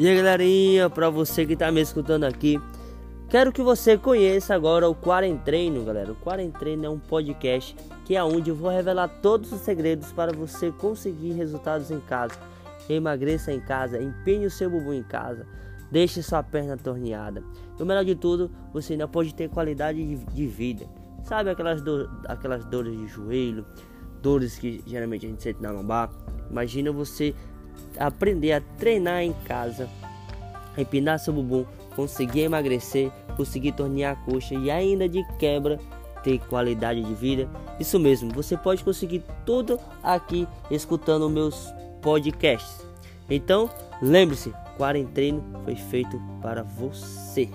E aí galerinha, para você que tá me escutando aqui, quero que você conheça agora o Quarentreino, galera. O Quarentreino é um podcast que é onde eu vou revelar todos os segredos para você conseguir resultados em casa. Emagreça em casa, empenhe o seu bumbum em casa, deixe sua perna torneada. E o melhor de tudo, você ainda pode ter qualidade de, de vida. Sabe aquelas, do, aquelas dores de joelho, dores que geralmente a gente sente na lombar? Imagina você aprender a treinar em casa, empinar seu bumbum, conseguir emagrecer, conseguir tornear a coxa e ainda de quebra ter qualidade de vida. Isso mesmo, você pode conseguir tudo aqui escutando meus podcasts. Então, lembre-se, Quarentreino foi feito para você.